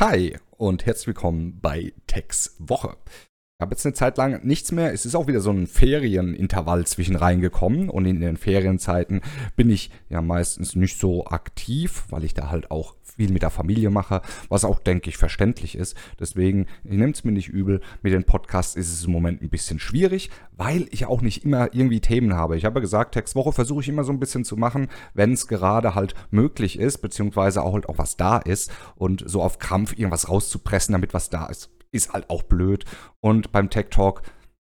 Hi und herzlich willkommen bei Tex Woche. Ich habe jetzt eine Zeit lang nichts mehr. Es ist auch wieder so ein Ferienintervall zwischen reingekommen und in den Ferienzeiten bin ich ja meistens nicht so aktiv, weil ich da halt auch viel mit der Familie mache, was auch, denke ich, verständlich ist. Deswegen, ich nehme es mir nicht übel. Mit den Podcasts ist es im Moment ein bisschen schwierig, weil ich auch nicht immer irgendwie Themen habe. Ich habe gesagt, Textwoche versuche ich immer so ein bisschen zu machen, wenn es gerade halt möglich ist, beziehungsweise auch halt auch was da ist und so auf Krampf irgendwas rauszupressen, damit was da ist ist halt auch blöd. Und beim Tech Talk,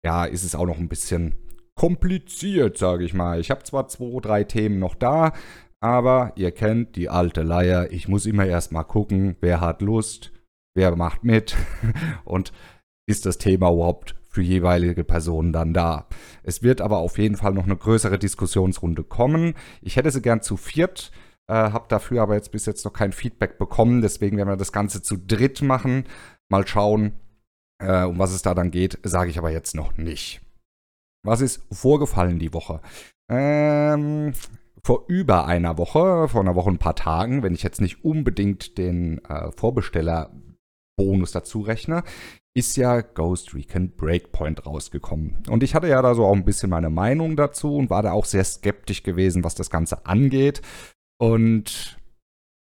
ja, ist es auch noch ein bisschen kompliziert, sage ich mal. Ich habe zwar zwei, drei Themen noch da, aber ihr kennt die alte Leier. Ich muss immer erst mal gucken, wer hat Lust, wer macht mit und ist das Thema überhaupt für jeweilige Personen dann da. Es wird aber auf jeden Fall noch eine größere Diskussionsrunde kommen. Ich hätte sie gern zu viert, äh, habe dafür aber jetzt bis jetzt noch kein Feedback bekommen. Deswegen werden wir das Ganze zu dritt machen. Mal schauen, äh, um was es da dann geht, sage ich aber jetzt noch nicht. Was ist vorgefallen die Woche? Ähm, vor über einer Woche, vor einer Woche ein paar Tagen, wenn ich jetzt nicht unbedingt den äh, Vorbestellerbonus dazu rechne, ist ja Ghost Recon Breakpoint rausgekommen. Und ich hatte ja da so auch ein bisschen meine Meinung dazu und war da auch sehr skeptisch gewesen, was das Ganze angeht. Und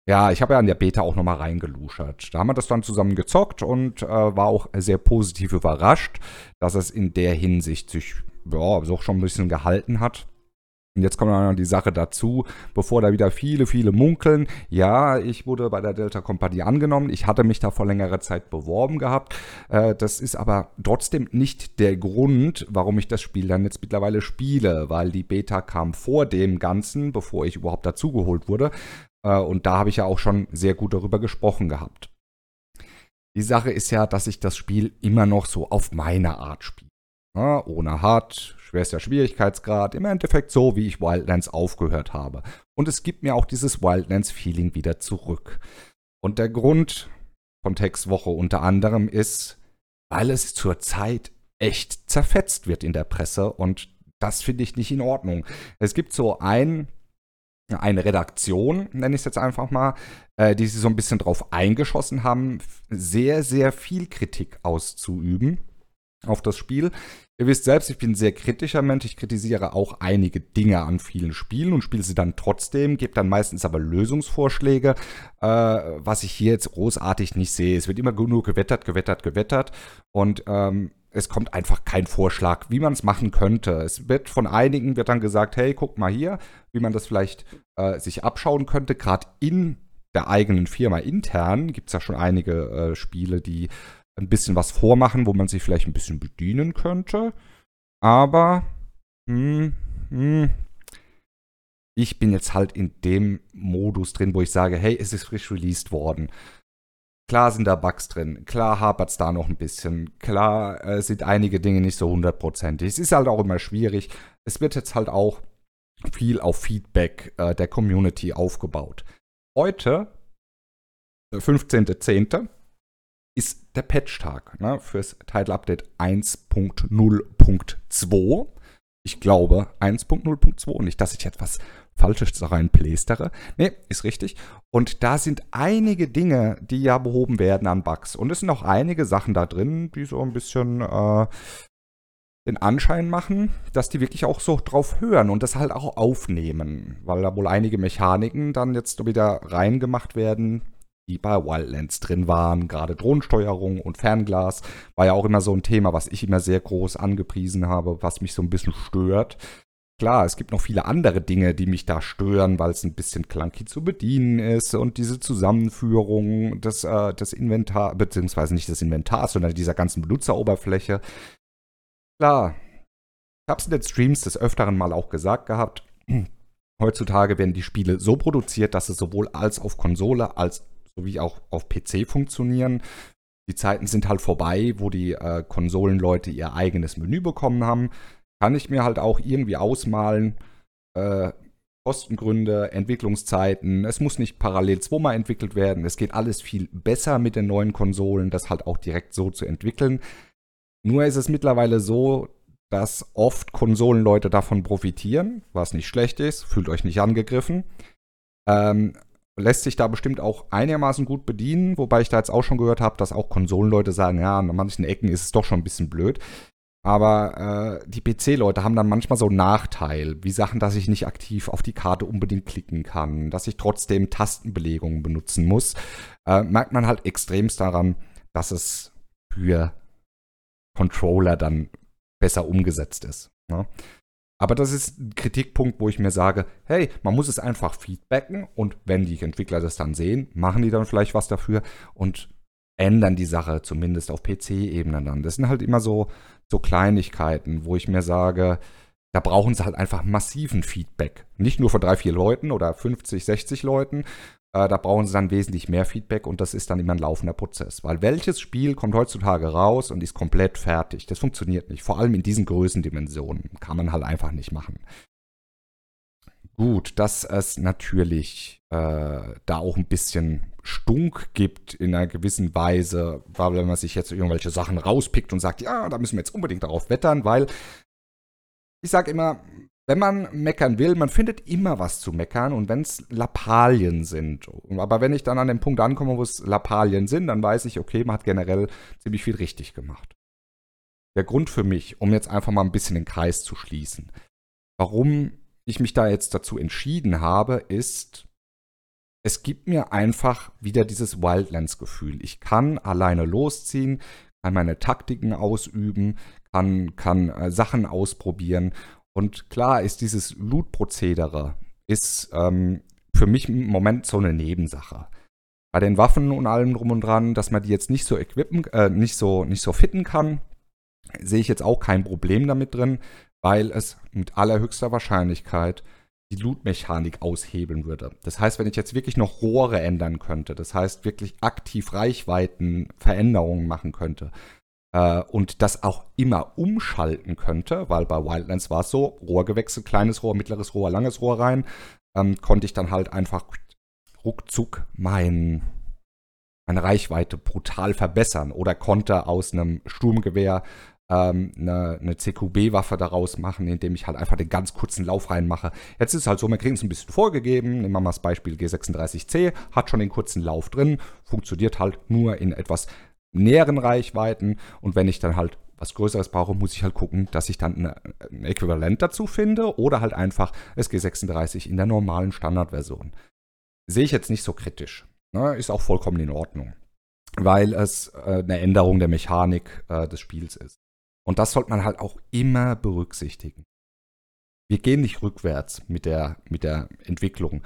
ja, ich habe ja an der Beta auch nochmal reingeluschert. Da haben wir das dann zusammen gezockt und äh, war auch sehr positiv überrascht, dass es in der Hinsicht sich ja, so schon ein bisschen gehalten hat. Und jetzt kommt dann die Sache dazu, bevor da wieder viele, viele munkeln. Ja, ich wurde bei der Delta Kompanie angenommen. Ich hatte mich da vor längerer Zeit beworben gehabt. Äh, das ist aber trotzdem nicht der Grund, warum ich das Spiel dann jetzt mittlerweile spiele, weil die Beta kam vor dem Ganzen, bevor ich überhaupt dazugeholt wurde. Äh, und da habe ich ja auch schon sehr gut darüber gesprochen gehabt. Die Sache ist ja, dass ich das Spiel immer noch so auf meine Art spiele. Ja, ohne Hard, schwerster Schwierigkeitsgrad, im Endeffekt so, wie ich Wildlands aufgehört habe. Und es gibt mir auch dieses Wildlands-Feeling wieder zurück. Und der Grund von Tex Woche unter anderem ist, weil es zurzeit echt zerfetzt wird in der Presse und das finde ich nicht in Ordnung. Es gibt so ein eine Redaktion, nenne ich es jetzt einfach mal, äh, die sich so ein bisschen drauf eingeschossen haben, sehr, sehr viel Kritik auszuüben auf das Spiel. Ihr wisst selbst, ich bin ein sehr kritischer Mensch. Ich kritisiere auch einige Dinge an vielen Spielen und spiele sie dann trotzdem, gebe dann meistens aber Lösungsvorschläge, äh, was ich hier jetzt großartig nicht sehe. Es wird immer nur gewettert, gewettert, gewettert und ähm, es kommt einfach kein Vorschlag, wie man es machen könnte. Es wird von einigen wird dann gesagt, hey, guck mal hier, wie man das vielleicht äh, sich abschauen könnte. Gerade in der eigenen Firma intern gibt es ja schon einige äh, Spiele, die ein bisschen was vormachen, wo man sich vielleicht ein bisschen bedienen könnte. Aber hm, hm, ich bin jetzt halt in dem Modus drin, wo ich sage, hey, es ist frisch released worden. Klar sind da Bugs drin, klar hapert es da noch ein bisschen, klar äh, sind einige Dinge nicht so hundertprozentig. Es ist halt auch immer schwierig. Es wird jetzt halt auch viel auf Feedback äh, der Community aufgebaut. Heute, 15.10., ist der Patch-Tag ne, fürs Title Update 1.0.2. Ich glaube 1.0.2, nicht, dass ich etwas Falsches reinplästere. Ne, ist richtig. Und da sind einige Dinge, die ja behoben werden an Bugs. Und es sind auch einige Sachen da drin, die so ein bisschen äh, den Anschein machen, dass die wirklich auch so drauf hören und das halt auch aufnehmen. Weil da wohl einige Mechaniken dann jetzt wieder reingemacht werden, die bei Wildlands drin waren. Gerade Drohnensteuerung und Fernglas war ja auch immer so ein Thema, was ich immer sehr groß angepriesen habe, was mich so ein bisschen stört. Klar, es gibt noch viele andere Dinge, die mich da stören, weil es ein bisschen clunky zu bedienen ist und diese Zusammenführung des, äh, des Inventar, beziehungsweise nicht des Inventars, sondern dieser ganzen Benutzeroberfläche. Klar, ich habe es in den Streams des Öfteren mal auch gesagt gehabt. Heutzutage werden die Spiele so produziert, dass sie sowohl als auf Konsole als sowie auch auf PC funktionieren. Die Zeiten sind halt vorbei, wo die äh, Konsolenleute ihr eigenes Menü bekommen haben. Kann ich mir halt auch irgendwie ausmalen. Äh, Kostengründe, Entwicklungszeiten. Es muss nicht parallel zweimal entwickelt werden. Es geht alles viel besser mit den neuen Konsolen, das halt auch direkt so zu entwickeln. Nur ist es mittlerweile so, dass oft Konsolenleute davon profitieren, was nicht schlecht ist. Fühlt euch nicht angegriffen. Ähm, lässt sich da bestimmt auch einigermaßen gut bedienen, wobei ich da jetzt auch schon gehört habe, dass auch Konsolenleute sagen, ja, an manchen Ecken ist es doch schon ein bisschen blöd. Aber äh, die PC-Leute haben dann manchmal so einen Nachteil, wie Sachen, dass ich nicht aktiv auf die Karte unbedingt klicken kann, dass ich trotzdem Tastenbelegungen benutzen muss. Äh, merkt man halt extremst daran, dass es für Controller dann besser umgesetzt ist. Ne? Aber das ist ein Kritikpunkt, wo ich mir sage, hey, man muss es einfach feedbacken und wenn die Entwickler das dann sehen, machen die dann vielleicht was dafür und ändern die Sache zumindest auf PC-Ebene dann. Das sind halt immer so, so Kleinigkeiten, wo ich mir sage, da brauchen sie halt einfach massiven Feedback. Nicht nur von drei, vier Leuten oder 50, 60 Leuten. Äh, da brauchen sie dann wesentlich mehr Feedback und das ist dann immer ein laufender Prozess. Weil welches Spiel kommt heutzutage raus und ist komplett fertig? Das funktioniert nicht. Vor allem in diesen Größendimensionen kann man halt einfach nicht machen. Gut, dass es natürlich äh, da auch ein bisschen Stunk gibt in einer gewissen Weise, weil wenn man sich jetzt irgendwelche Sachen rauspickt und sagt, ja, da müssen wir jetzt unbedingt darauf wettern, weil ich sage immer, wenn man meckern will, man findet immer was zu meckern und wenn es Lappalien sind. Aber wenn ich dann an den Punkt ankomme, wo es Lappalien sind, dann weiß ich, okay, man hat generell ziemlich viel richtig gemacht. Der Grund für mich, um jetzt einfach mal ein bisschen den Kreis zu schließen, warum ich mich da jetzt dazu entschieden habe, ist, es gibt mir einfach wieder dieses Wildlands-Gefühl. Ich kann alleine losziehen, kann meine Taktiken ausüben, kann, kann äh, Sachen ausprobieren. Und klar ist dieses Loot-Prozedere ist ähm, für mich im Moment so eine Nebensache. Bei den Waffen und allem drum und dran, dass man die jetzt nicht so equippen, äh, nicht so, nicht so fitten kann, sehe ich jetzt auch kein Problem damit drin, weil es mit allerhöchster Wahrscheinlichkeit die Loot-Mechanik aushebeln würde. Das heißt, wenn ich jetzt wirklich noch Rohre ändern könnte, das heißt wirklich aktiv Reichweiten Veränderungen machen könnte und das auch immer umschalten könnte, weil bei Wildlands war es so, Rohr gewechselt, kleines Rohr, mittleres Rohr, langes Rohr rein, ähm, konnte ich dann halt einfach ruckzuck mein, meine Reichweite brutal verbessern oder konnte aus einem Sturmgewehr ähm, eine, eine CQB-Waffe daraus machen, indem ich halt einfach den ganz kurzen Lauf reinmache. Jetzt ist es halt so, wir kriegen es ein bisschen vorgegeben. Nehmen wir mal das Beispiel G36C, hat schon den kurzen Lauf drin, funktioniert halt nur in etwas näheren Reichweiten. Und wenn ich dann halt was Größeres brauche, muss ich halt gucken, dass ich dann eine, ein Äquivalent dazu finde oder halt einfach SG36 in der normalen Standardversion. Sehe ich jetzt nicht so kritisch. Ne? Ist auch vollkommen in Ordnung, weil es äh, eine Änderung der Mechanik äh, des Spiels ist. Und das sollte man halt auch immer berücksichtigen. Wir gehen nicht rückwärts mit der, mit der Entwicklung.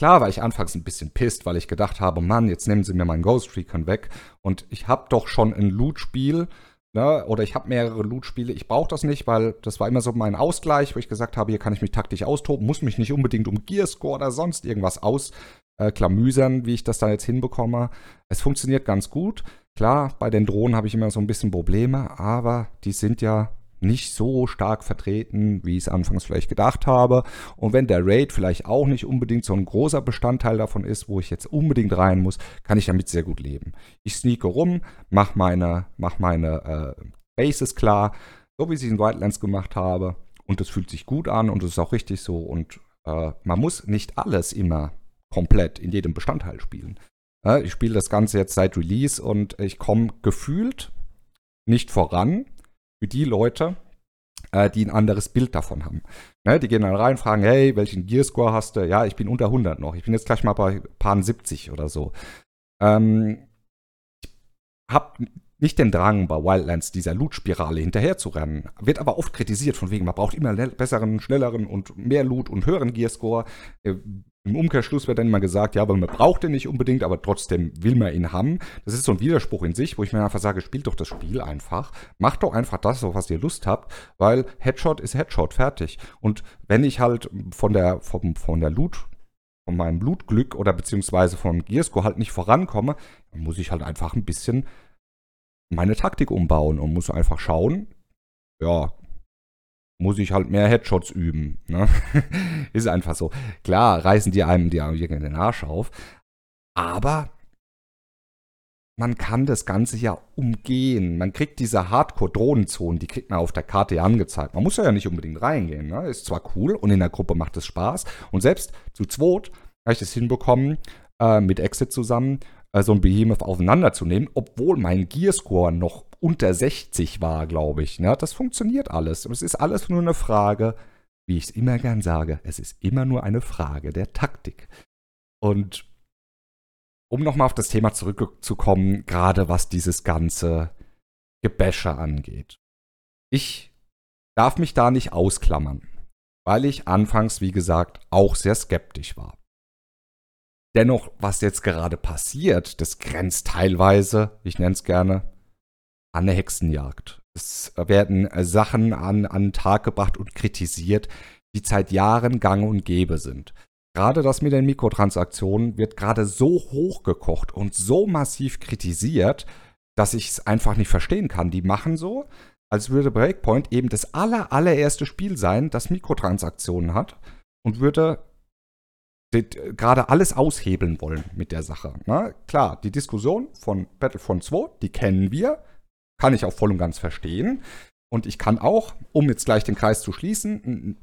Klar war ich anfangs ein bisschen pisst, weil ich gedacht habe, Mann, jetzt nehmen sie mir meinen Ghost Recon weg und ich habe doch schon ein Loot-Spiel, ne, oder ich habe mehrere Loot-Spiele. Ich brauche das nicht, weil das war immer so mein Ausgleich, wo ich gesagt habe, hier kann ich mich taktisch austoben, muss mich nicht unbedingt um Gearscore oder sonst irgendwas ausklamüsern, äh, wie ich das da jetzt hinbekomme. Es funktioniert ganz gut. Klar, bei den Drohnen habe ich immer so ein bisschen Probleme, aber die sind ja nicht so stark vertreten, wie ich es anfangs vielleicht gedacht habe. Und wenn der Raid vielleicht auch nicht unbedingt so ein großer Bestandteil davon ist, wo ich jetzt unbedingt rein muss, kann ich damit sehr gut leben. Ich sneake rum, mache meine, mach meine äh, Bases klar, so wie ich es in Wildlands gemacht habe. Und es fühlt sich gut an und es ist auch richtig so. Und äh, man muss nicht alles immer komplett in jedem Bestandteil spielen. Ich spiele das Ganze jetzt seit Release und ich komme gefühlt nicht voran für die Leute, äh, die ein anderes Bild davon haben. Ne, die gehen dann rein, fragen, hey, welchen Gearscore hast du? Ja, ich bin unter 100 noch. Ich bin jetzt gleich mal bei paar 70 oder so. Ähm, ich habe nicht den Drang, bei Wildlands dieser Loot-Spirale hinterher zu rennen. Wird aber oft kritisiert, von wegen, man braucht immer besseren, schnelleren und mehr Loot und höheren Gearscore. Äh, im Umkehrschluss wird dann immer gesagt, ja, weil man braucht den nicht unbedingt, aber trotzdem will man ihn haben. Das ist so ein Widerspruch in sich, wo ich mir einfach sage, spielt doch das Spiel einfach. Macht doch einfach das, auf was ihr Lust habt, weil Headshot ist Headshot, fertig. Und wenn ich halt von der, vom, von der Loot, von meinem Blutglück oder beziehungsweise vom Gearscore halt nicht vorankomme, dann muss ich halt einfach ein bisschen meine Taktik umbauen und muss einfach schauen, ja, muss ich halt mehr Headshots üben. Ne? ist einfach so. Klar, reißen die einem die in den Arsch auf. Aber man kann das Ganze ja umgehen. Man kriegt diese Hardcore-Drohnenzonen, die kriegt man auf der Karte ja angezeigt. Man muss ja nicht unbedingt reingehen. Ne? Ist zwar cool und in der Gruppe macht es Spaß. Und selbst zu zweit habe ich das hinbekommen, äh, mit Exit zusammen, äh, so ein Behemoth auseinanderzunehmen, obwohl mein Gearscore noch unter 60 war, glaube ich. Ne? Das funktioniert alles. Es ist alles nur eine Frage, wie ich es immer gern sage, es ist immer nur eine Frage der Taktik. Und um nochmal auf das Thema zurückzukommen, gerade was dieses ganze Gebäsche angeht. Ich darf mich da nicht ausklammern, weil ich anfangs, wie gesagt, auch sehr skeptisch war. Dennoch, was jetzt gerade passiert, das grenzt teilweise, ich nenne es gerne, an eine Hexenjagd. Es werden Sachen an, an den Tag gebracht und kritisiert, die seit Jahren gang und gäbe sind. Gerade das mit den Mikrotransaktionen wird gerade so hochgekocht und so massiv kritisiert, dass ich es einfach nicht verstehen kann. Die machen so, als würde Breakpoint eben das aller, allererste Spiel sein, das Mikrotransaktionen hat und würde gerade alles aushebeln wollen mit der Sache. Na, klar, die Diskussion von Battlefront 2, die kennen wir, kann ich auch voll und ganz verstehen. Und ich kann auch, um jetzt gleich den Kreis zu schließen,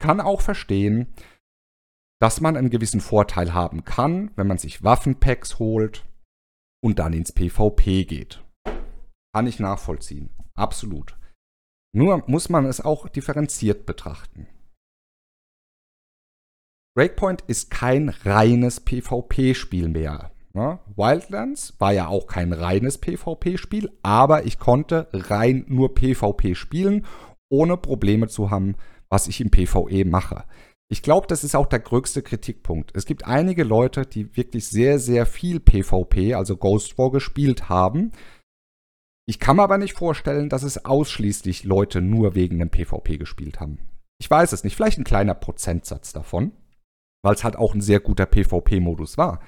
kann auch verstehen, dass man einen gewissen Vorteil haben kann, wenn man sich Waffenpacks holt und dann ins PvP geht. Kann ich nachvollziehen. Absolut. Nur muss man es auch differenziert betrachten. Breakpoint ist kein reines PvP-Spiel mehr. Ja, Wildlands war ja auch kein reines PvP-Spiel, aber ich konnte rein nur PvP spielen, ohne Probleme zu haben, was ich im PvE mache. Ich glaube, das ist auch der größte Kritikpunkt. Es gibt einige Leute, die wirklich sehr, sehr viel PvP, also Ghost War, gespielt haben. Ich kann mir aber nicht vorstellen, dass es ausschließlich Leute nur wegen dem PvP gespielt haben. Ich weiß es nicht, vielleicht ein kleiner Prozentsatz davon, weil es halt auch ein sehr guter PvP-Modus war.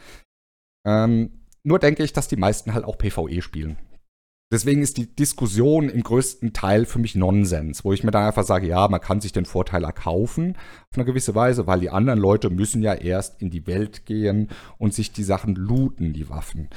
Ähm, nur denke ich, dass die meisten halt auch PvE spielen. Deswegen ist die Diskussion im größten Teil für mich Nonsens, wo ich mir dann einfach sage, ja, man kann sich den Vorteil erkaufen auf eine gewisse Weise, weil die anderen Leute müssen ja erst in die Welt gehen und sich die Sachen looten, die Waffen.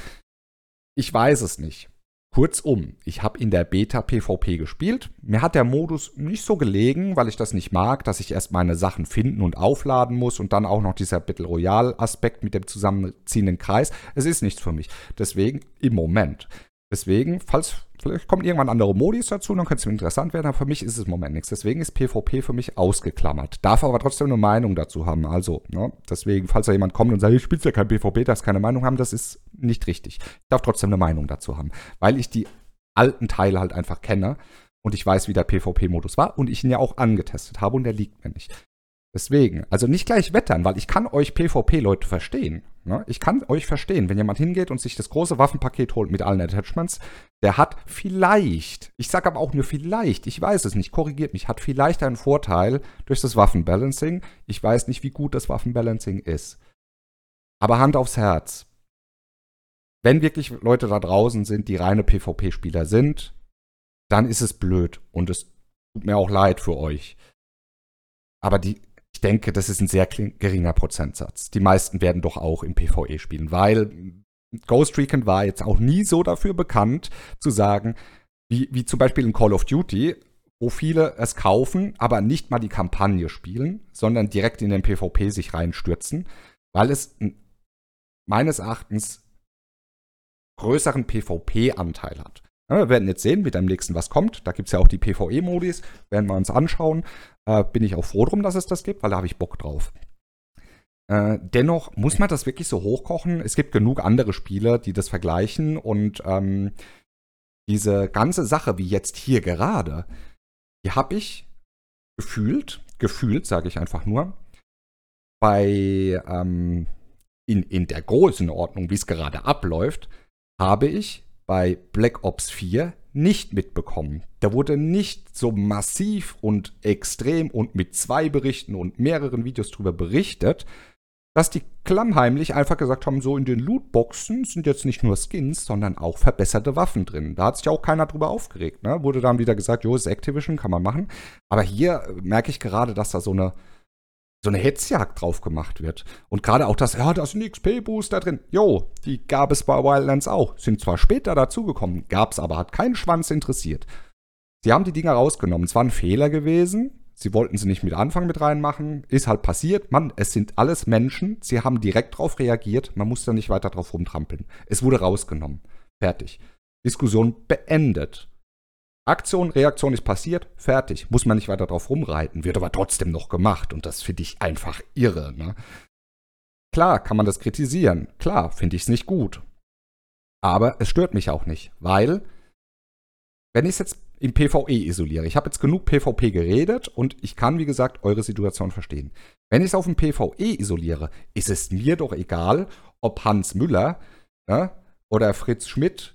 Ich weiß es nicht. Kurzum, ich habe in der Beta PvP gespielt. Mir hat der Modus nicht so gelegen, weil ich das nicht mag, dass ich erst meine Sachen finden und aufladen muss und dann auch noch dieser Battle Royale Aspekt mit dem zusammenziehenden Kreis. Es ist nichts für mich. Deswegen im Moment. Deswegen, falls vielleicht kommen irgendwann andere Modis dazu, dann könnte es interessant werden, aber für mich ist es im Moment nichts. Deswegen ist PvP für mich ausgeklammert. Darf aber trotzdem eine Meinung dazu haben. Also, ne? deswegen, falls da jemand kommt und sagt, ich spiele ja kein PvP, darf keine Meinung haben, das ist nicht richtig. Ich darf trotzdem eine Meinung dazu haben, weil ich die alten Teile halt einfach kenne und ich weiß, wie der PvP-Modus war und ich ihn ja auch angetestet habe und der liegt mir nicht. Deswegen, also nicht gleich wettern, weil ich kann euch PvP-Leute verstehen. Ne? Ich kann euch verstehen, wenn jemand hingeht und sich das große Waffenpaket holt mit allen Attachments, der hat vielleicht, ich sage aber auch nur vielleicht, ich weiß es nicht, korrigiert mich, hat vielleicht einen Vorteil durch das Waffenbalancing. Ich weiß nicht, wie gut das Waffenbalancing ist. Aber Hand aufs Herz. Wenn wirklich Leute da draußen sind, die reine PvP-Spieler sind, dann ist es blöd und es tut mir auch leid für euch. Aber die, ich denke, das ist ein sehr geringer Prozentsatz. Die meisten werden doch auch im PvE spielen, weil Ghost Recon war jetzt auch nie so dafür bekannt, zu sagen, wie, wie zum Beispiel in Call of Duty, wo viele es kaufen, aber nicht mal die Kampagne spielen, sondern direkt in den PvP sich reinstürzen, weil es meines Erachtens größeren PvP-Anteil hat. Ja, wir werden jetzt sehen, mit dem nächsten was kommt. Da gibt es ja auch die PvE-Modis, werden wir uns anschauen. Äh, bin ich auch froh drum, dass es das gibt, weil da habe ich Bock drauf. Äh, dennoch muss man das wirklich so hochkochen. Es gibt genug andere Spiele, die das vergleichen und ähm, diese ganze Sache, wie jetzt hier gerade, die habe ich gefühlt, gefühlt, sage ich einfach nur, bei ähm, in, in der Größenordnung, wie es gerade abläuft, habe ich bei Black Ops 4 nicht mitbekommen. Da wurde nicht so massiv und extrem und mit zwei Berichten und mehreren Videos darüber berichtet, dass die klammheimlich einfach gesagt haben, so in den Lootboxen sind jetzt nicht nur Skins, sondern auch verbesserte Waffen drin. Da hat sich auch keiner drüber aufgeregt. Ne? Wurde dann wieder gesagt, jo, ist Activision, kann man machen. Aber hier merke ich gerade, dass da so eine so eine Hetzjagd drauf gemacht wird. Und gerade auch das, ja, da sind XP-Booster drin. Jo, die gab es bei Wildlands auch. Sind zwar später dazugekommen, gab es aber, hat keinen Schwanz interessiert. Sie haben die Dinger rausgenommen. Es war ein Fehler gewesen, Sie wollten sie nicht mit Anfang mit reinmachen. Ist halt passiert. Mann, es sind alles Menschen. Sie haben direkt darauf reagiert. Man muss da nicht weiter drauf rumtrampeln. Es wurde rausgenommen. Fertig. Diskussion beendet. Aktion, Reaktion ist passiert, fertig. Muss man nicht weiter drauf rumreiten, wird aber trotzdem noch gemacht und das finde ich einfach irre. Ne? Klar kann man das kritisieren, klar finde ich es nicht gut. Aber es stört mich auch nicht, weil, wenn ich es jetzt im PvE isoliere, ich habe jetzt genug PvP geredet und ich kann, wie gesagt, eure Situation verstehen. Wenn ich es auf dem PvE isoliere, ist es mir doch egal, ob Hans Müller ne, oder Fritz Schmidt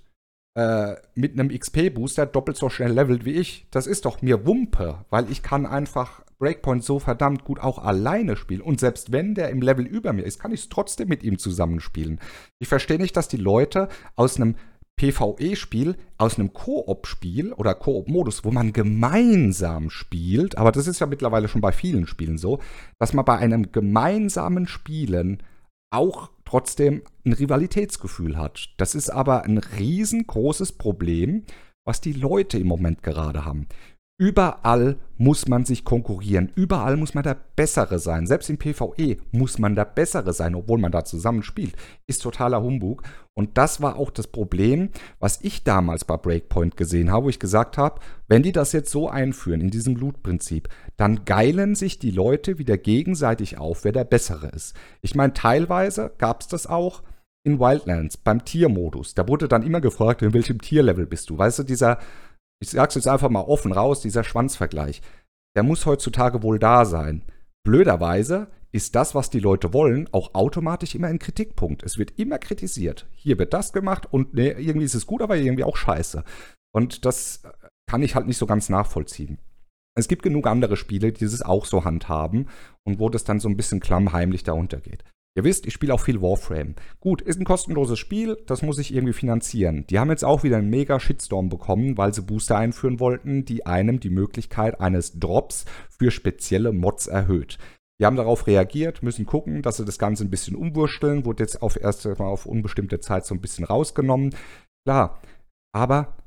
äh, mit einem XP-Booster doppelt so schnell levelt wie ich. Das ist doch mir Wumpe, weil ich kann einfach Breakpoint so verdammt gut auch alleine spielen. Und selbst wenn der im Level über mir ist, kann ich es trotzdem mit ihm zusammenspielen. Ich verstehe nicht, dass die Leute aus einem PvE-Spiel, aus einem Koop-Spiel oder Koop-Modus, wo man gemeinsam spielt, aber das ist ja mittlerweile schon bei vielen Spielen so, dass man bei einem gemeinsamen Spielen auch trotzdem ein Rivalitätsgefühl hat. Das ist aber ein riesengroßes Problem, was die Leute im Moment gerade haben. Überall muss man sich konkurrieren. Überall muss man der Bessere sein. Selbst im PvE muss man der Bessere sein, obwohl man da zusammen spielt. Ist totaler Humbug. Und das war auch das Problem, was ich damals bei Breakpoint gesehen habe, wo ich gesagt habe, wenn die das jetzt so einführen, in diesem Loot-Prinzip, dann geilen sich die Leute wieder gegenseitig auf, wer der Bessere ist. Ich meine, teilweise gab es das auch in Wildlands beim Tiermodus. Da wurde dann immer gefragt, in welchem Tierlevel bist du? Weißt du, dieser ich sag's jetzt einfach mal offen raus, dieser Schwanzvergleich, der muss heutzutage wohl da sein. Blöderweise ist das, was die Leute wollen, auch automatisch immer ein Kritikpunkt. Es wird immer kritisiert. Hier wird das gemacht und nee, irgendwie ist es gut, aber irgendwie auch scheiße. Und das kann ich halt nicht so ganz nachvollziehen. Es gibt genug andere Spiele, die dieses auch so handhaben und wo das dann so ein bisschen klammheimlich darunter geht. Ihr wisst, ich spiele auch viel Warframe. Gut, ist ein kostenloses Spiel, das muss ich irgendwie finanzieren. Die haben jetzt auch wieder einen mega Shitstorm bekommen, weil sie Booster einführen wollten, die einem die Möglichkeit eines Drops für spezielle Mods erhöht. Die haben darauf reagiert, müssen gucken, dass sie das Ganze ein bisschen umwursteln, wurde jetzt auf erst mal auf unbestimmte Zeit so ein bisschen rausgenommen. Klar, aber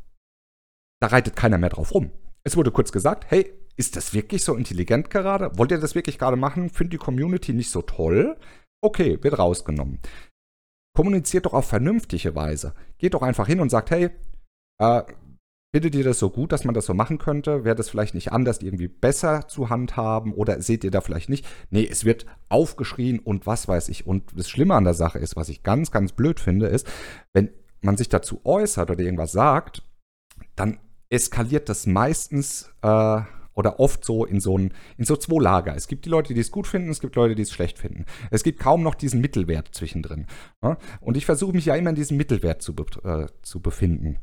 da reitet keiner mehr drauf rum. Es wurde kurz gesagt, hey, ist das wirklich so intelligent gerade? Wollt ihr das wirklich gerade machen? Findet die Community nicht so toll? Okay, wird rausgenommen. Kommuniziert doch auf vernünftige Weise. Geht doch einfach hin und sagt, hey, äh, findet ihr das so gut, dass man das so machen könnte? Wäre das vielleicht nicht anders, irgendwie besser zu handhaben? Oder seht ihr da vielleicht nicht? Nee, es wird aufgeschrien und was weiß ich. Und das Schlimme an der Sache ist, was ich ganz, ganz blöd finde, ist, wenn man sich dazu äußert oder irgendwas sagt, dann eskaliert das meistens äh, oder oft so in so, ein, in so zwei Lager. Es gibt die Leute, die es gut finden, es gibt Leute, die es schlecht finden. Es gibt kaum noch diesen Mittelwert zwischendrin. Ja? Und ich versuche mich ja immer in diesem Mittelwert zu, äh, zu befinden.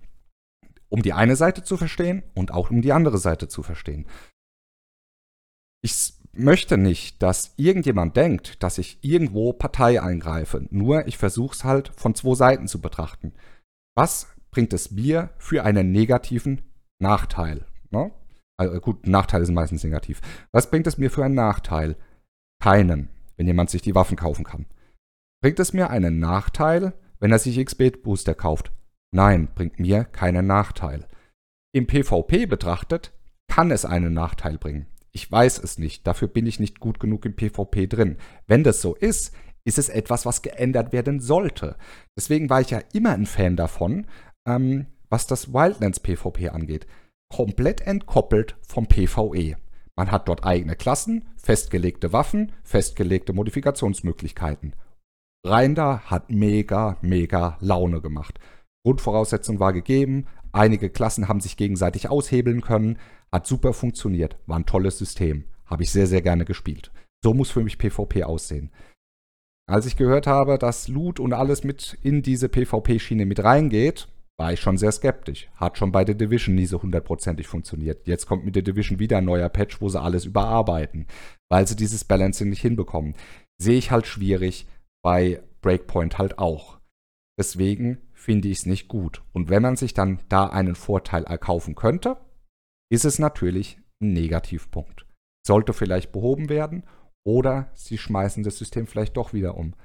Um die eine Seite zu verstehen und auch um die andere Seite zu verstehen. Ich möchte nicht, dass irgendjemand denkt, dass ich irgendwo Partei eingreife. Nur ich versuche es halt von zwei Seiten zu betrachten. Was bringt es mir für einen negativen Nachteil? Ne? Also gut, Nachteile sind meistens negativ. Was bringt es mir für einen Nachteil? Keinen, wenn jemand sich die Waffen kaufen kann. Bringt es mir einen Nachteil, wenn er sich XP-Booster kauft? Nein, bringt mir keinen Nachteil. Im PvP betrachtet kann es einen Nachteil bringen. Ich weiß es nicht, dafür bin ich nicht gut genug im PvP drin. Wenn das so ist, ist es etwas, was geändert werden sollte. Deswegen war ich ja immer ein Fan davon, ähm, was das Wildlands PvP angeht komplett entkoppelt vom PvE. Man hat dort eigene Klassen, festgelegte Waffen, festgelegte Modifikationsmöglichkeiten. Rein da hat mega, mega Laune gemacht. Grundvoraussetzung war gegeben, einige Klassen haben sich gegenseitig aushebeln können, hat super funktioniert, war ein tolles System, habe ich sehr, sehr gerne gespielt. So muss für mich PvP aussehen. Als ich gehört habe, dass Loot und alles mit in diese PvP-Schiene mit reingeht, war ich schon sehr skeptisch. Hat schon bei The Division nie so hundertprozentig funktioniert. Jetzt kommt mit The Division wieder ein neuer Patch, wo sie alles überarbeiten, weil sie dieses Balancing nicht hinbekommen. Sehe ich halt schwierig, bei Breakpoint halt auch. Deswegen finde ich es nicht gut. Und wenn man sich dann da einen Vorteil erkaufen könnte, ist es natürlich ein Negativpunkt. Sollte vielleicht behoben werden oder sie schmeißen das System vielleicht doch wieder um.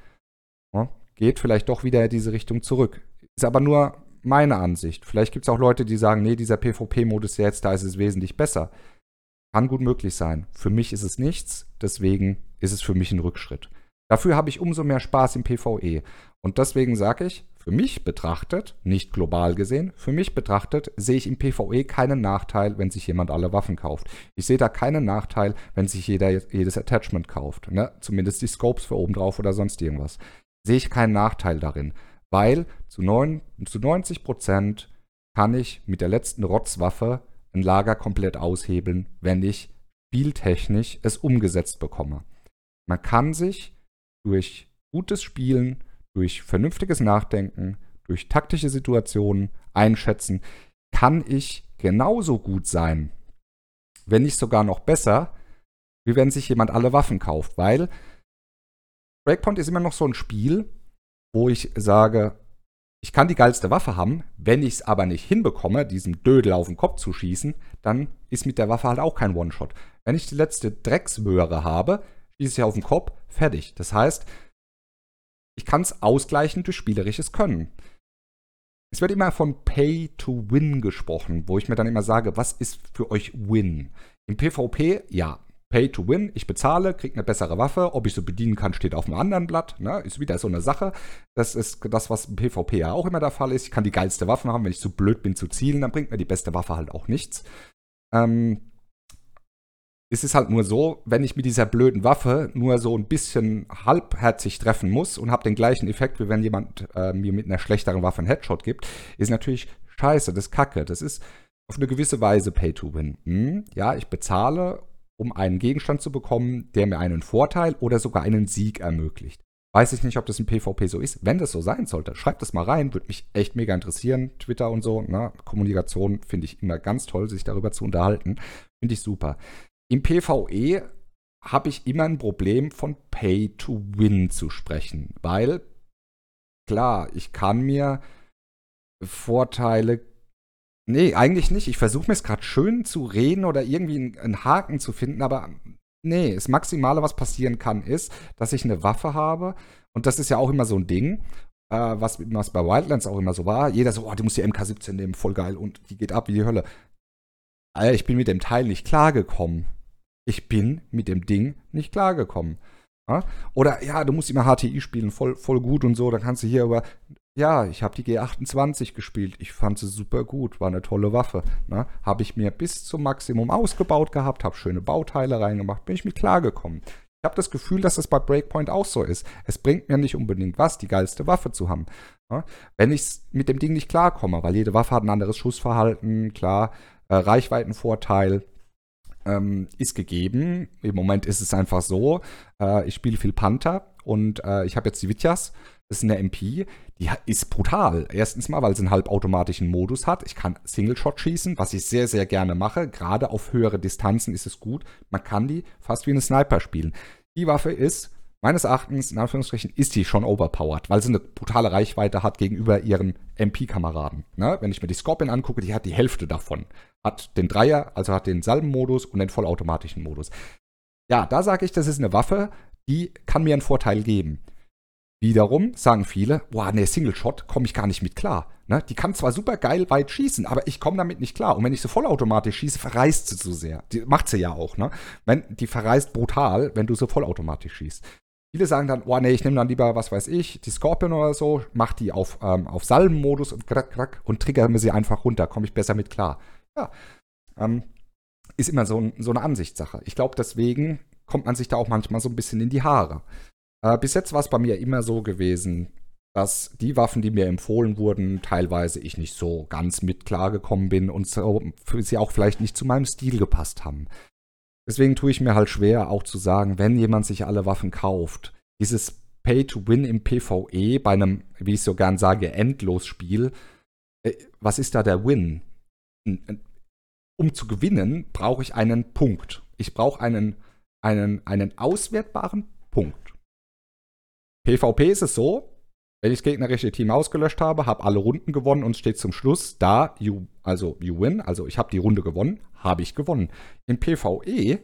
Ja, geht vielleicht doch wieder in diese Richtung zurück. Ist aber nur meine Ansicht. Vielleicht gibt es auch Leute, die sagen, nee, dieser PvP-Modus jetzt, da ist es wesentlich besser. Kann gut möglich sein. Für mich ist es nichts, deswegen ist es für mich ein Rückschritt. Dafür habe ich umso mehr Spaß im PvE. Und deswegen sage ich, für mich betrachtet, nicht global gesehen, für mich betrachtet sehe ich im PvE keinen Nachteil, wenn sich jemand alle Waffen kauft. Ich sehe da keinen Nachteil, wenn sich jeder jedes Attachment kauft. Ne? Zumindest die Scopes für oben drauf oder sonst irgendwas. Sehe ich keinen Nachteil darin, weil zu, 9, zu 90 Prozent kann ich mit der letzten Rotzwaffe ein Lager komplett aushebeln, wenn ich spieltechnisch es umgesetzt bekomme. Man kann sich durch gutes Spielen durch vernünftiges Nachdenken, durch taktische Situationen einschätzen, kann ich genauso gut sein, wenn nicht sogar noch besser, wie wenn sich jemand alle Waffen kauft. Weil Breakpoint ist immer noch so ein Spiel, wo ich sage, ich kann die geilste Waffe haben, wenn ich es aber nicht hinbekomme, diesem Dödel auf den Kopf zu schießen, dann ist mit der Waffe halt auch kein One-Shot. Wenn ich die letzte Drecksmöhre habe, schieße ich auf den Kopf, fertig. Das heißt, ich kann es ausgleichen durch spielerisches Können. Es wird immer von Pay to Win gesprochen, wo ich mir dann immer sage, was ist für euch Win? Im PvP, ja, Pay to Win, ich bezahle, kriege eine bessere Waffe, ob ich sie bedienen kann, steht auf einem anderen Blatt, ne? ist wieder so eine Sache. Das ist das, was im PvP ja auch immer der Fall ist. Ich kann die geilste Waffe haben, wenn ich zu blöd bin zu zielen, dann bringt mir die beste Waffe halt auch nichts. Ähm, es ist halt nur so, wenn ich mit dieser blöden Waffe nur so ein bisschen halbherzig treffen muss und habe den gleichen Effekt, wie wenn jemand äh, mir mit einer schlechteren Waffe einen Headshot gibt, ist natürlich scheiße, das ist kacke. Das ist auf eine gewisse Weise Pay to Win. Hm? Ja, ich bezahle, um einen Gegenstand zu bekommen, der mir einen Vorteil oder sogar einen Sieg ermöglicht. Weiß ich nicht, ob das im PvP so ist. Wenn das so sein sollte, schreibt das mal rein. Würde mich echt mega interessieren. Twitter und so, ne? Kommunikation finde ich immer ganz toll, sich darüber zu unterhalten. Finde ich super. Im PvE habe ich immer ein Problem von Pay to Win zu sprechen, weil klar, ich kann mir Vorteile Nee, eigentlich nicht. Ich versuche mir es gerade schön zu reden oder irgendwie einen Haken zu finden, aber nee, das Maximale, was passieren kann, ist, dass ich eine Waffe habe. Und das ist ja auch immer so ein Ding, äh, was, was bei Wildlands auch immer so war. Jeder so, oh, die muss die MK17 nehmen, voll geil und die geht ab wie die Hölle. Alter, ich bin mit dem Teil nicht klargekommen ich bin mit dem Ding nicht klargekommen. Ja? Oder ja, du musst immer HTI spielen, voll, voll gut und so. Dann kannst du hier aber, ja, ich habe die G28 gespielt. Ich fand sie super gut, war eine tolle Waffe. Ne? Habe ich mir bis zum Maximum ausgebaut gehabt, habe schöne Bauteile reingemacht, bin ich mit klargekommen. Ich habe das Gefühl, dass es bei Breakpoint auch so ist. Es bringt mir nicht unbedingt was, die geilste Waffe zu haben. Ja? Wenn ich mit dem Ding nicht klarkomme, weil jede Waffe hat ein anderes Schussverhalten, klar, äh, Reichweitenvorteil, ähm, ist gegeben. Im Moment ist es einfach so, äh, ich spiele viel Panther und äh, ich habe jetzt die Vitjas. Das ist eine MP, die ist brutal. Erstens mal, weil sie einen halbautomatischen Modus hat. Ich kann Single-Shot schießen, was ich sehr, sehr gerne mache. Gerade auf höhere Distanzen ist es gut. Man kann die fast wie eine Sniper spielen. Die Waffe ist meines Erachtens, in Anführungsstrichen, ist die schon overpowered, weil sie eine brutale Reichweite hat gegenüber ihren MP-Kameraden. Ne? Wenn ich mir die Scorpion angucke, die hat die Hälfte davon. Hat den Dreier, also hat den Salbenmodus und den vollautomatischen Modus. Ja, da sage ich, das ist eine Waffe, die kann mir einen Vorteil geben. Wiederum sagen viele, boah, ne, Single Shot komme ich gar nicht mit klar. Ne? Die kann zwar super geil weit schießen, aber ich komme damit nicht klar. Und wenn ich so vollautomatisch schieße, verreist sie zu sehr. Die macht sie ja auch, ne? Wenn, die verreist brutal, wenn du so vollautomatisch schießt. Viele sagen dann, oh nee, ich nehme dann lieber, was weiß ich, die Scorpion oder so, mach die auf, ähm, auf Salbenmodus und krack, krack und trigger mir sie einfach runter, komme ich besser mit klar. Ja, ähm, ist immer so, so eine Ansichtssache. Ich glaube, deswegen kommt man sich da auch manchmal so ein bisschen in die Haare. Äh, bis jetzt war es bei mir immer so gewesen, dass die Waffen, die mir empfohlen wurden, teilweise ich nicht so ganz mit klargekommen bin und so, sie auch vielleicht nicht zu meinem Stil gepasst haben. Deswegen tue ich mir halt schwer, auch zu sagen, wenn jemand sich alle Waffen kauft, dieses Pay-to-Win im PvE bei einem, wie ich so gern sage, Endlosspiel, äh, was ist da der Win? Um zu gewinnen, brauche ich einen Punkt. Ich brauche einen, einen, einen auswertbaren Punkt. PvP ist es so, wenn ich das gegnerische Team ausgelöscht habe, habe alle Runden gewonnen und steht zum Schluss da, you, also you win, also ich habe die Runde gewonnen, habe ich gewonnen. Im PvE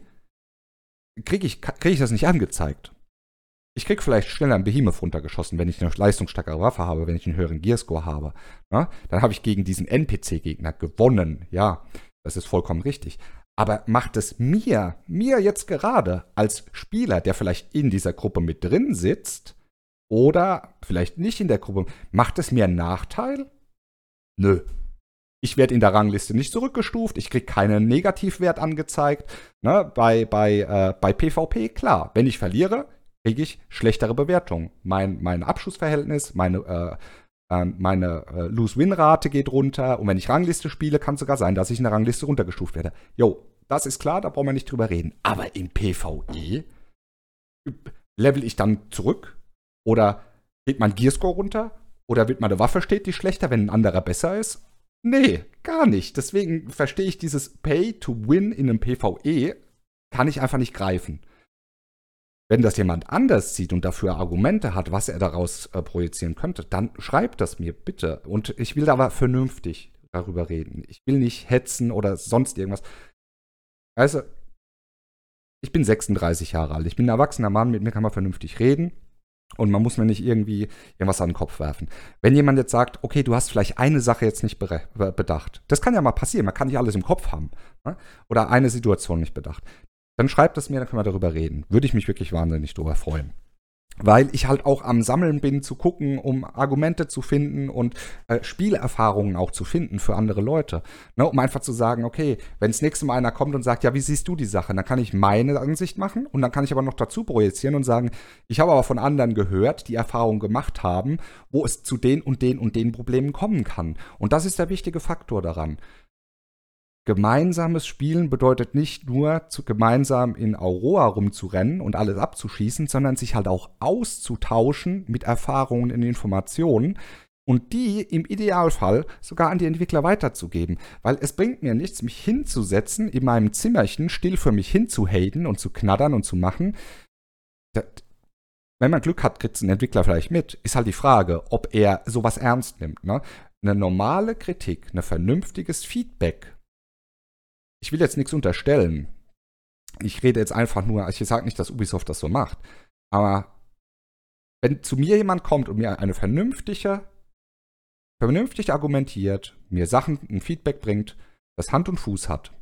kriege ich, krieg ich das nicht angezeigt. Ich kriege vielleicht schneller einen Behemoth runtergeschossen, wenn ich eine leistungsstärkere Waffe habe, wenn ich einen höheren Gearscore habe. Ja, dann habe ich gegen diesen NPC-Gegner gewonnen. Ja, das ist vollkommen richtig. Aber macht es mir, mir jetzt gerade als Spieler, der vielleicht in dieser Gruppe mit drin sitzt oder vielleicht nicht in der Gruppe, macht es mir einen Nachteil? Nö. Ich werde in der Rangliste nicht zurückgestuft, ich kriege keinen Negativwert angezeigt. Ne, bei, bei, äh, bei PvP, klar, wenn ich verliere, kriege ich schlechtere Bewertungen. Mein, mein Abschussverhältnis, meine, äh, ähm, meine äh, Lose-Win-Rate geht runter und wenn ich Rangliste spiele, kann es sogar sein, dass ich in der Rangliste runtergestuft werde. Jo, das ist klar, da brauchen wir nicht drüber reden. Aber im PvE level ich dann zurück oder geht mein Gearscore runter oder wird meine Waffe stetig schlechter, wenn ein anderer besser ist? Nee, gar nicht. Deswegen verstehe ich dieses Pay to Win in einem PvE kann ich einfach nicht greifen. Wenn das jemand anders sieht und dafür Argumente hat, was er daraus äh, projizieren könnte, dann schreibt das mir bitte. Und ich will aber vernünftig darüber reden. Ich will nicht hetzen oder sonst irgendwas. Also, ich bin 36 Jahre alt. Ich bin ein erwachsener Mann, mit mir kann man vernünftig reden. Und man muss mir nicht irgendwie irgendwas an den Kopf werfen. Wenn jemand jetzt sagt, okay, du hast vielleicht eine Sache jetzt nicht bedacht, das kann ja mal passieren, man kann nicht alles im Kopf haben. Ne? Oder eine Situation nicht bedacht dann schreibt es mir, dann können wir darüber reden. Würde ich mich wirklich wahnsinnig darüber freuen. Weil ich halt auch am Sammeln bin, zu gucken, um Argumente zu finden und äh, Spielerfahrungen auch zu finden für andere Leute. Ne, um einfach zu sagen, okay, wenn das nächste Mal einer kommt und sagt, ja, wie siehst du die Sache? Dann kann ich meine Ansicht machen und dann kann ich aber noch dazu projizieren und sagen, ich habe aber von anderen gehört, die Erfahrungen gemacht haben, wo es zu den und den und den Problemen kommen kann. Und das ist der wichtige Faktor daran gemeinsames Spielen bedeutet nicht nur zu, gemeinsam in Aurora rumzurennen und alles abzuschießen, sondern sich halt auch auszutauschen mit Erfahrungen und Informationen und die im Idealfall sogar an die Entwickler weiterzugeben. Weil es bringt mir nichts, mich hinzusetzen, in meinem Zimmerchen still für mich hinzuhaten und zu knattern und zu machen. Das, wenn man Glück hat, kriegt es ein Entwickler vielleicht mit. Ist halt die Frage, ob er sowas ernst nimmt. Ne? Eine normale Kritik, ein vernünftiges Feedback ich will jetzt nichts unterstellen. Ich rede jetzt einfach nur, ich sage nicht, dass Ubisoft das so macht, aber wenn zu mir jemand kommt und mir eine vernünftige, vernünftig argumentiert, mir Sachen, ein Feedback bringt, das Hand und Fuß hat,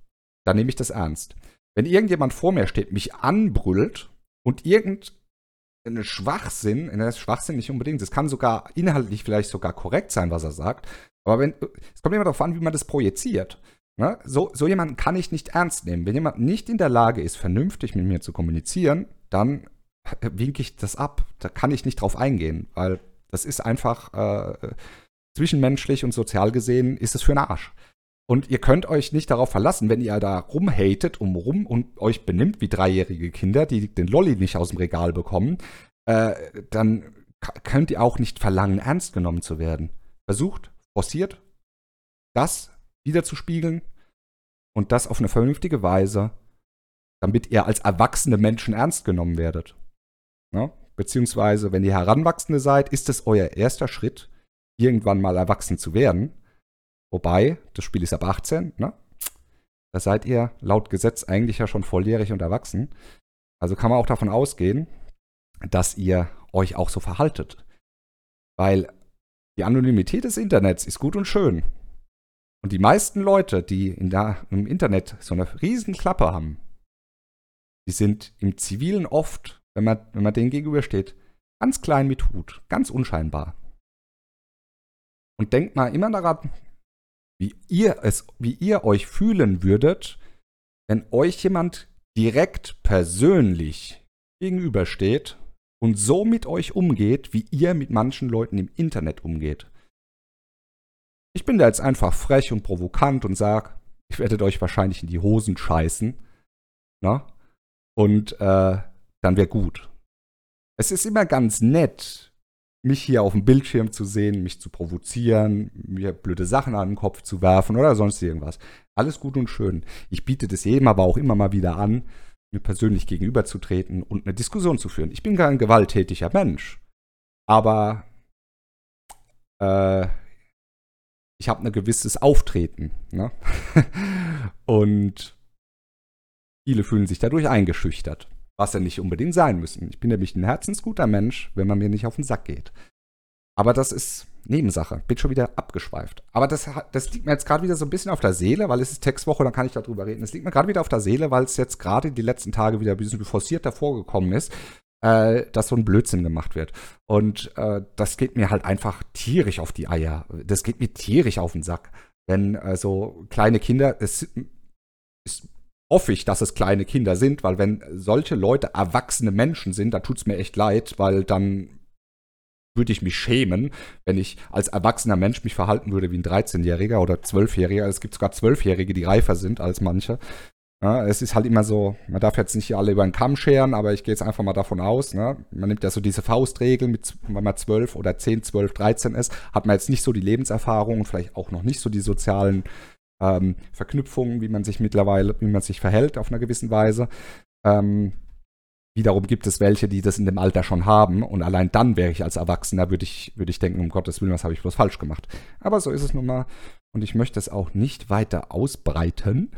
dann nehme ich das ernst. Wenn irgendjemand vor mir steht, mich anbrüllt und irgendeinen Schwachsinn, das ist Schwachsinn nicht unbedingt, es kann sogar inhaltlich vielleicht sogar korrekt sein, was er sagt, aber wenn, es kommt immer darauf an, wie man das projiziert. Ne? So, so jemanden kann ich nicht ernst nehmen. Wenn jemand nicht in der Lage ist, vernünftig mit mir zu kommunizieren, dann winke ich das ab. Da kann ich nicht drauf eingehen, weil das ist einfach äh, zwischenmenschlich und sozial gesehen ist es für einen Arsch. Und ihr könnt euch nicht darauf verlassen, wenn ihr da rumhatet um rum und euch benimmt wie dreijährige Kinder, die den Lolli nicht aus dem Regal bekommen, äh, dann könnt ihr auch nicht verlangen, ernst genommen zu werden. Versucht, forciert das wiederzuspiegeln und das auf eine vernünftige Weise, damit ihr als erwachsene Menschen ernst genommen werdet. Ja? Beziehungsweise, wenn ihr Heranwachsende seid, ist es euer erster Schritt, irgendwann mal erwachsen zu werden. Wobei, das Spiel ist ab 18, ne? Da seid ihr laut Gesetz eigentlich ja schon volljährig und erwachsen. Also kann man auch davon ausgehen, dass ihr euch auch so verhaltet. Weil die Anonymität des Internets ist gut und schön. Und die meisten Leute, die in der, im Internet so eine riesen Klappe haben, die sind im Zivilen oft, wenn man, wenn man denen gegenübersteht, ganz klein mit Hut, ganz unscheinbar. Und denkt mal immer daran, wie ihr es, wie ihr euch fühlen würdet, wenn euch jemand direkt persönlich gegenübersteht und so mit euch umgeht, wie ihr mit manchen Leuten im Internet umgeht. Ich bin da jetzt einfach frech und provokant und sag, ich werde euch wahrscheinlich in die Hosen scheißen. Na? Und äh, dann wäre gut. Es ist immer ganz nett, mich hier auf dem Bildschirm zu sehen, mich zu provozieren, mir blöde Sachen an den Kopf zu werfen oder sonst irgendwas. Alles gut und schön. Ich biete das jedem aber auch immer mal wieder an, mir persönlich gegenüberzutreten und eine Diskussion zu führen. Ich bin kein gewalttätiger Mensch. Aber äh, ich habe ein gewisses Auftreten. Ne? und viele fühlen sich dadurch eingeschüchtert, was ja nicht unbedingt sein müssen. Ich bin nämlich ein herzensguter Mensch, wenn man mir nicht auf den Sack geht. Aber das ist Nebensache. Bin schon wieder abgeschweift. Aber das, das liegt mir jetzt gerade wieder so ein bisschen auf der Seele, weil es ist Textwoche, dann kann ich darüber reden. Es liegt mir gerade wieder auf der Seele, weil es jetzt gerade die letzten Tage wieder ein bisschen forciert davor gekommen ist, äh, dass so ein Blödsinn gemacht wird. Und äh, das geht mir halt einfach tierisch auf die Eier. Das geht mir tierisch auf den Sack. Wenn äh, so kleine Kinder, es ist hoffe ich, dass es kleine Kinder sind, weil wenn solche Leute erwachsene Menschen sind, da tut es mir echt leid, weil dann würde ich mich schämen, wenn ich als erwachsener Mensch mich verhalten würde wie ein 13-Jähriger oder 12-Jähriger. Es gibt sogar 12-Jährige, die reifer sind als manche. Ja, es ist halt immer so, man darf jetzt nicht alle über den Kamm scheren, aber ich gehe jetzt einfach mal davon aus, ne? man nimmt ja so diese Faustregel, mit, wenn man 12 oder 10, 12, 13 ist, hat man jetzt nicht so die Lebenserfahrung und vielleicht auch noch nicht so die sozialen ähm, Verknüpfungen, wie man sich mittlerweile, wie man sich verhält auf einer gewissen Weise. Ähm, Wiederum gibt es welche, die das in dem Alter schon haben und allein dann wäre ich als Erwachsener, würde ich, würde ich denken, um Gottes Willen, was habe ich bloß falsch gemacht. Aber so ist es nun mal und ich möchte es auch nicht weiter ausbreiten,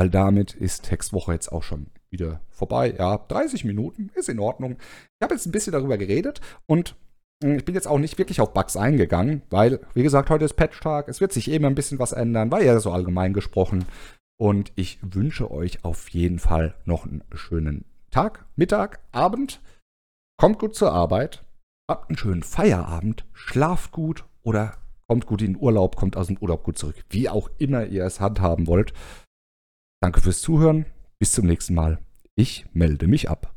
weil damit ist Textwoche jetzt auch schon wieder vorbei. Ja, 30 Minuten ist in Ordnung. Ich habe jetzt ein bisschen darüber geredet und hm, ich bin jetzt auch nicht wirklich auf Bugs eingegangen, weil, wie gesagt, heute ist Patch-Tag. Es wird sich eben ein bisschen was ändern, war ja so allgemein gesprochen. Und ich wünsche euch auf jeden Fall noch einen schönen Tag, Mittag, Abend. Kommt gut zur Arbeit, habt einen schönen Feierabend, schlaft gut oder kommt gut in den Urlaub, kommt aus dem Urlaub gut zurück. Wie auch immer ihr es handhaben wollt. Danke fürs Zuhören. Bis zum nächsten Mal. Ich melde mich ab.